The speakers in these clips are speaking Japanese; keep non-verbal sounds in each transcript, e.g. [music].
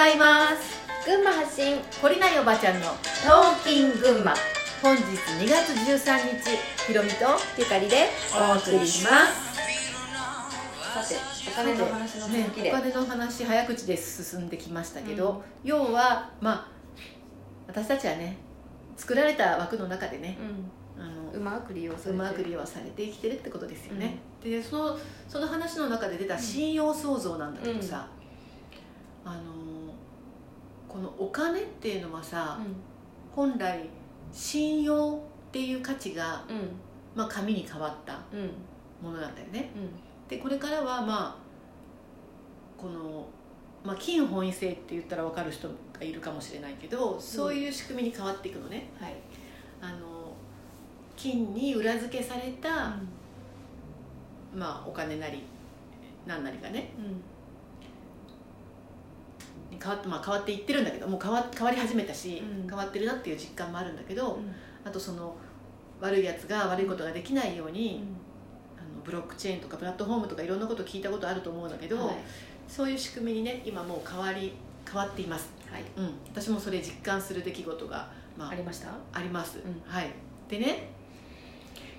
ざいます。群馬発信。懲りないおばちゃんのトーキン群馬。本日2月13日ひろみとゆかりでお送りします。さてお金の話のね続きで、お金の話早口で進んできましたけど、要はまあ私たちはね作られた枠の中でねあのうん、うまく利用されて。うまく利用されて生きてるってことですよね、でそのその話の中で出た信用創造なんだけどさ、あのこのお金っていうのはさ、本来信用っていう価値が、うん。うんまあ、紙に変わったうん。ものなんだよね。うん。でこれからはまあこの、まあ、金本位制って言ったら分かる人がいるかもしれないけどそういう仕組みに変わっていくのね、はい。あの金に裏付けされた、まあ、お金なり何なりがね。うんに変わって,、まあ、変わっていってるんだけどもう変わ変わり始めたし、うん。変わってるなっていう実感もあるんだけど、うん。あとその悪いやつが悪いことができないように、うん。あのブロックチェーンとかプラットフォームとかいろんなこと聞いたことあると思うんだけど、はい。そういう仕組みにね今もう変わり変わっています、はい。うん、私もそれ実感する出来事が、まあありました？あります、うん。はい。でね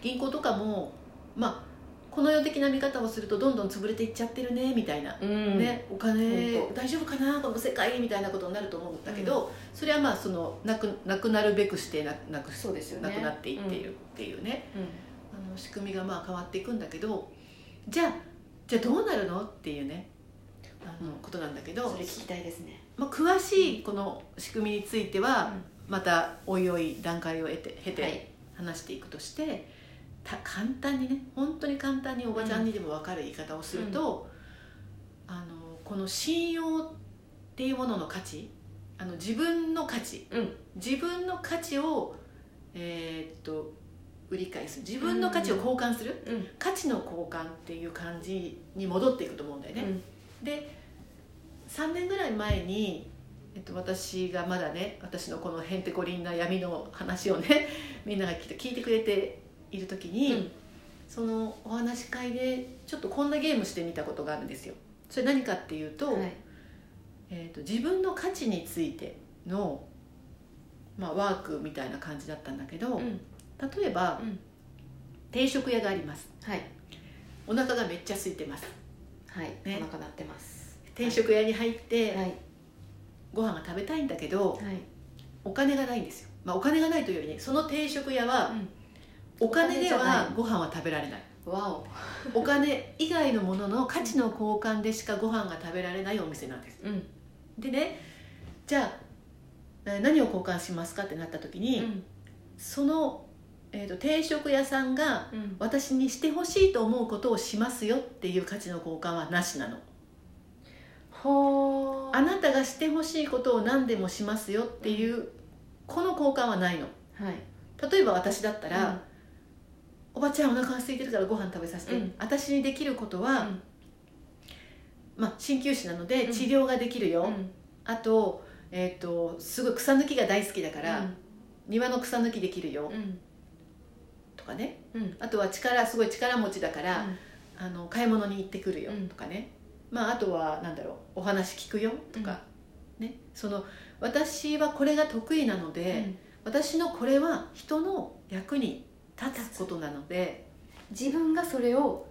銀行とかもまあこの世的な見方をするとどんどん潰れていっちゃってるねみたいな、うん。ね、お金本大丈夫かなこの世界みたいなことになると思うんだけど、それはまあそのなくなくなるべくしてななくそうですよねなくなっていっているっていうね、うん。あの仕組みがまあ変わっていくんだけどじゃあじゃあどうなるのっていうねあのことなんだけど。それ聞きたいですね。まあ、詳しいこの仕組みについてはうまたおいおい段階を経て経はい。て話していくとして、た簡単にね本当に簡単におばちゃんにでも分かる言い方をすると、あのこの信用っていうものの価値あの自分の価値うん。自分の価値をえーっと売り買いす。る自分の価値を交換する、うん。価値の交換っていう感じに戻っていくと思うんだよね。で3年ぐらい前に、えっと、私がまだね私のこのへんてこりんな闇の話をねみんなが聞いて聞いてくれている時に、うん。そのお話し会でちょっとこんなゲームしてみたことがあるんですよ。それ何かっていうと,、はい。えっと自分の価値についての、まあ、ワークみたいな感じだったんだけど、うん。例えば、うん。定食屋があります。はい。お腹がめっちゃ空いてます。はい。ね。お腹鳴ってます。定食屋に入って、はい。ご飯が食べたいんだけど、はい。お金がないんですよ、まあ、お金がないというよりねその定食屋はうんお金ではい。ご飯は食べられない。わお。お金以外のものの価値の交換でしかご飯が食べられないお店なんです。うん。でねじゃあえー何を交換しますかってなった時に、うん。その、えー、と定食屋さんがうん。私にしてほしいと思うことをしますよっていう価値の交換はなしなの。あなたがしてほしいことを何でもしますよっていうこの交換はないの。はい。例えば私だったら、おばちゃんお腹が空いてるからご飯食べさせて、うん。私にできることは、うん。まあ鍼灸師なのでうん。治療ができるよ、うん。あと,、えー、とすごい草抜きが大好きだから、うん。庭の草抜きできるよ、うん。とかね。うん。あとは力すごい力持ちだから、うん。あの買い物に行ってくるよ、うん。とかね。まああとはなんだろう。お話聞くよ。とか、ね。その私はこれが得意なので、私のこれは人の役に立つことなので自分がそれを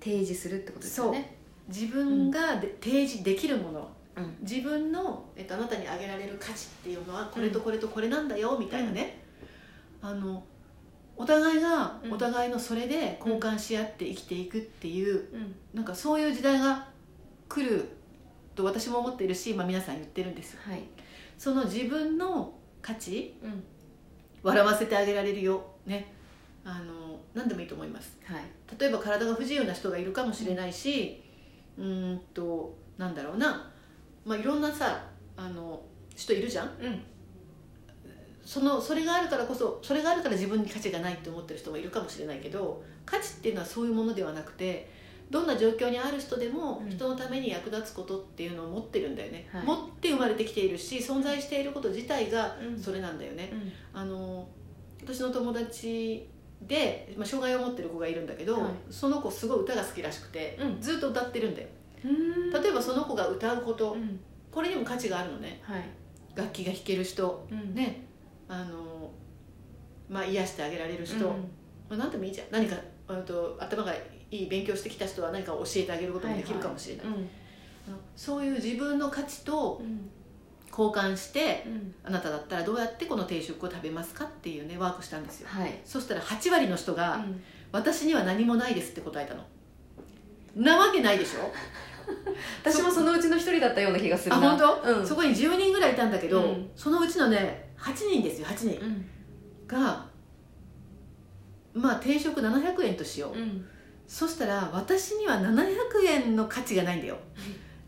提示するってことですよね。自分がで、提示できるもの。うん。自分の、えっと、あなたにあげられる価値っていうのはこれとこれとこれなんだよみたいなね、あのお互いがうん。お互いのそれで交換し合って生きていくっていう、うん。なんかそういう時代が来ると私も思っているし、まあ、皆さん言ってるんですよ。はい。その自分の価値うん。笑わせてあげられるよねあの何でもいいと思います。はい。例えば体が不自由な人がいるかもしれないしうーんとなんだろうな、まあ、いろんなさあの人いるじゃん。うん。そのそれがあるからこそそれがあるから自分に価値がないって思ってる人もいるかもしれないけど価値っていうのはそういうものではなくてどんな状況にある人でもうん。人のために役立つことっていうのを持ってるんだよね、はい。持って生まれてきているし存在していること自体がうん。それなんだよね、うん。あの私の友達で、まあ、障害を持ってる子がいるんだけど、はい。その子すごい歌が好きらしくて、うん。ずっと歌ってるんだよ。うん。例えばその子が歌うことうん。これにも価値があるのね。はい。楽器が弾ける人うん。ね。あのまあ癒してあげられる人、うん。まあ、何でもいいじゃん。何かあと頭がいい勉強してきた人は何か教えてあげることもできるかもしれない、うん。あのそういう自分の価値とうん交換してうん。あなただったらどうやってこの定食を食べますかっていうねワークしたんですよ。はい。そしたら8割の人が、うん。私には何もないですって答えたの。なわけないでしょ。[laughs] 私もそのうちの一人だったような気がするな。あ本当、うん。そこに10人ぐらいいたんだけど、うん。そのうちのね8人ですよ8人。うん。がまあ定食700円としよう、うん。そしたら私には700円の価値がないんだよ。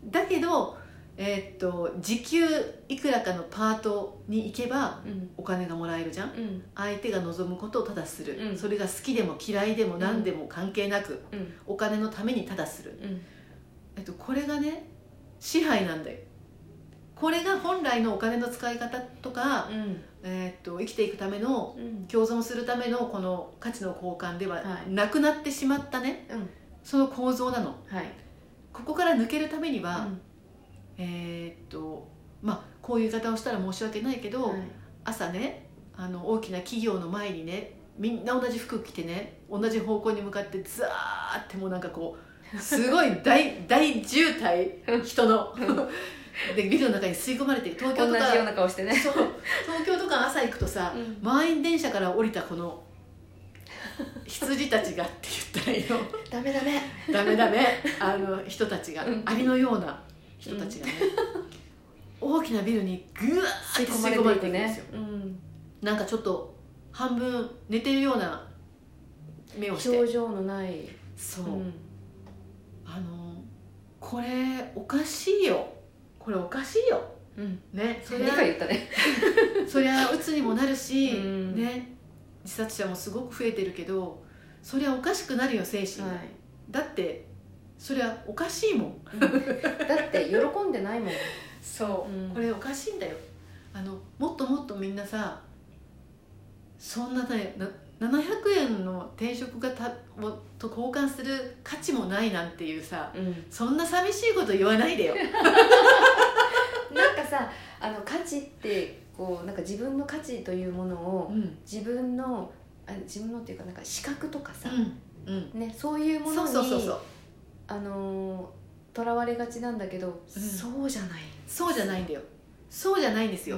だけどえーっと時給いくらかのパートに行けばうん。お金がもらえるじゃん？うん。相手が望むことをただする、うん。それが好きでも嫌いでも何でも関係なく、うん。お金のためにただする、うん。えっと、これがね支配なんだよ。これが本来のお金の使い方とか、うん。えっと生きていくためのうん。共存するためのこの価値の交換でははい。なくなってしまったね、うん。その構造なの。はい。ここから抜けるためには、うんえーっとまあこういう言い方をしたら申し訳ないけど、はい。朝ねあの大きな企業の前にねみんな同じ服着てね同じ方向に向かってザーってもうなんかこうすごい [laughs] 大大渋滞人の。でビルの中に吸い込まれてる東京同とかじような顔してね。そう東京とか朝行くとさ、うん。満員電車から降りたこの羊たちがって言ったらいいの。ダメダメ。ダメダメ。あの人たちが、うん。アリのような人たちがね、大きなビルにぐわーって吸い込まれていくんですよ、うん。なんかちょっと半分寝てるような目をして。表情のない。そう、うん。あのこれおかしいよ。これおかしいよ。うん。ね。そり何ゃか言ったね。[laughs] そりゃ鬱にもなるし、うん。ね。自殺者もすごく増えてるけどそりゃおかしくなるよ精神、はい。だってそりゃおかしいもん。だって喜んでないもん。そう、うん。これおかしいんだよ。あのもっともっとみんなさそんなねな700円の定食がたをと交換する価値もないなんていうさうん。そんな寂しいこと言わないでよ。[laughs] なんかさあの価値ってこうなんか自分の価値というものをうん。自分のあ自分のっていうかなんか資格とかさ、うん。ね、そういうもそうのにそうそうそうあのとらわれがちなんだけど、うん。そうじゃない。そうじゃないんだよ。そうじゃないんですよ、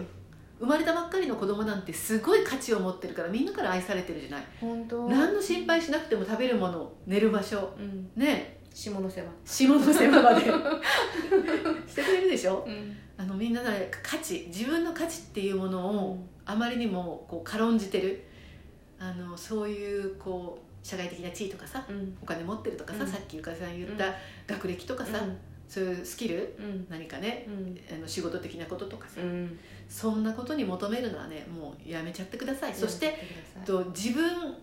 生まれたばっかりの子供なんてすごい価値を持ってるからみんなから愛されてるじゃない。本当。何の心配しなくても食べるもの寝る場所。うん。ね。下の世話。下の世話まで。[laughs] してくれるでしょ？うん。あのみんなね価値自分の価値っていうものをあまりにもこう軽んじてる。あのそういうこう社会的な地位とかさうん。お金持ってるとかさ、うん。さっきゆかりさん言った学歴とかさ、そういうスキルうん。何かねうん。あの仕事的なこととかさ、うん。そんなことに求めるのはねもうやめちゃってください、そしてと自分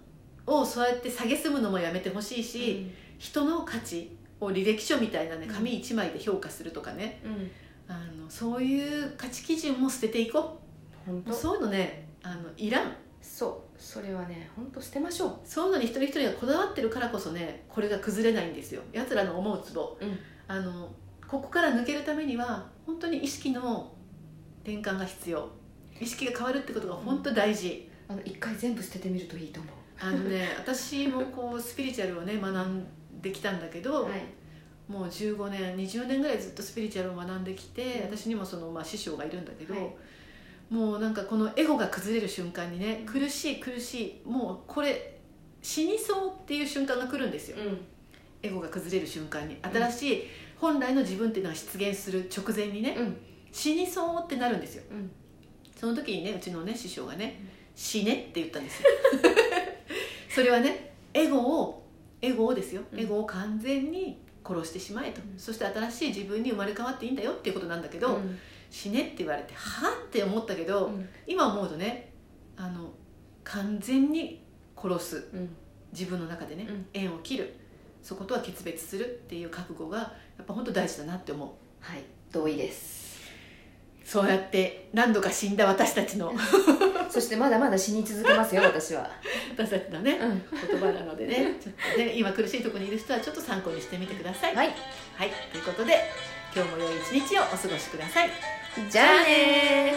をそうやって蔑むのもやめてほしいし、人の価値を履歴書みたいなねうん。紙一枚で評価するとかね、あのそういう価値基準も捨てていこうそういうのねあのいらんそうそれはね本当捨てましょそういうのに一人一人がこだわってるからこそねこれが崩れないんですよ。やつらの思うツボ。う、うん、あのここから抜けるためには本当に意識の転換が必要。意識が変わるってことが本当大事、あの一回全部捨ててみるといいと思う。あのね [laughs] 私もこうスピリチュアルをね学んできたんだけど、はい。もう15年20年ぐらいずっとスピリチュアルを学んできて、うん。私にもその、まあ、師匠がいるんだけど、はいもうなんかこのエゴが崩れる瞬間にね苦しい苦しいもうこれ死にそうっていう瞬間が来るんですよ、うん。エゴが崩れる瞬間に。新しい本来の自分っていうのが出現する直前にね、うん。死にそうってなるんですよ。うん。その時にねうちのね師匠がね「死ね」って言ったんですよ。[laughs] それはねエゴをエゴをですよ、うん。エゴを完全に殺してしまえと、うん。そして新しい自分に生まれ変わっていいんだよっていうことなんだけど、うん死ねって言われてはあって思ったけど、うん。今思うとねあの完全に殺す。うん。自分の中でね、うん。縁を切る。そことは決別するっていう覚悟がやっぱ本当大事だなって思う。はい。同意です。そうやって何度か死んだ私たちの。[laughs] そしてまだまだ死に続けますよ私は。[laughs] 私たちのねうん。言葉なのでねちょっとね今苦しいところにいる人はちょっと参考にしてみてください。はい。はい、ということで今日も良い一日をお過ごしくださいじゃあね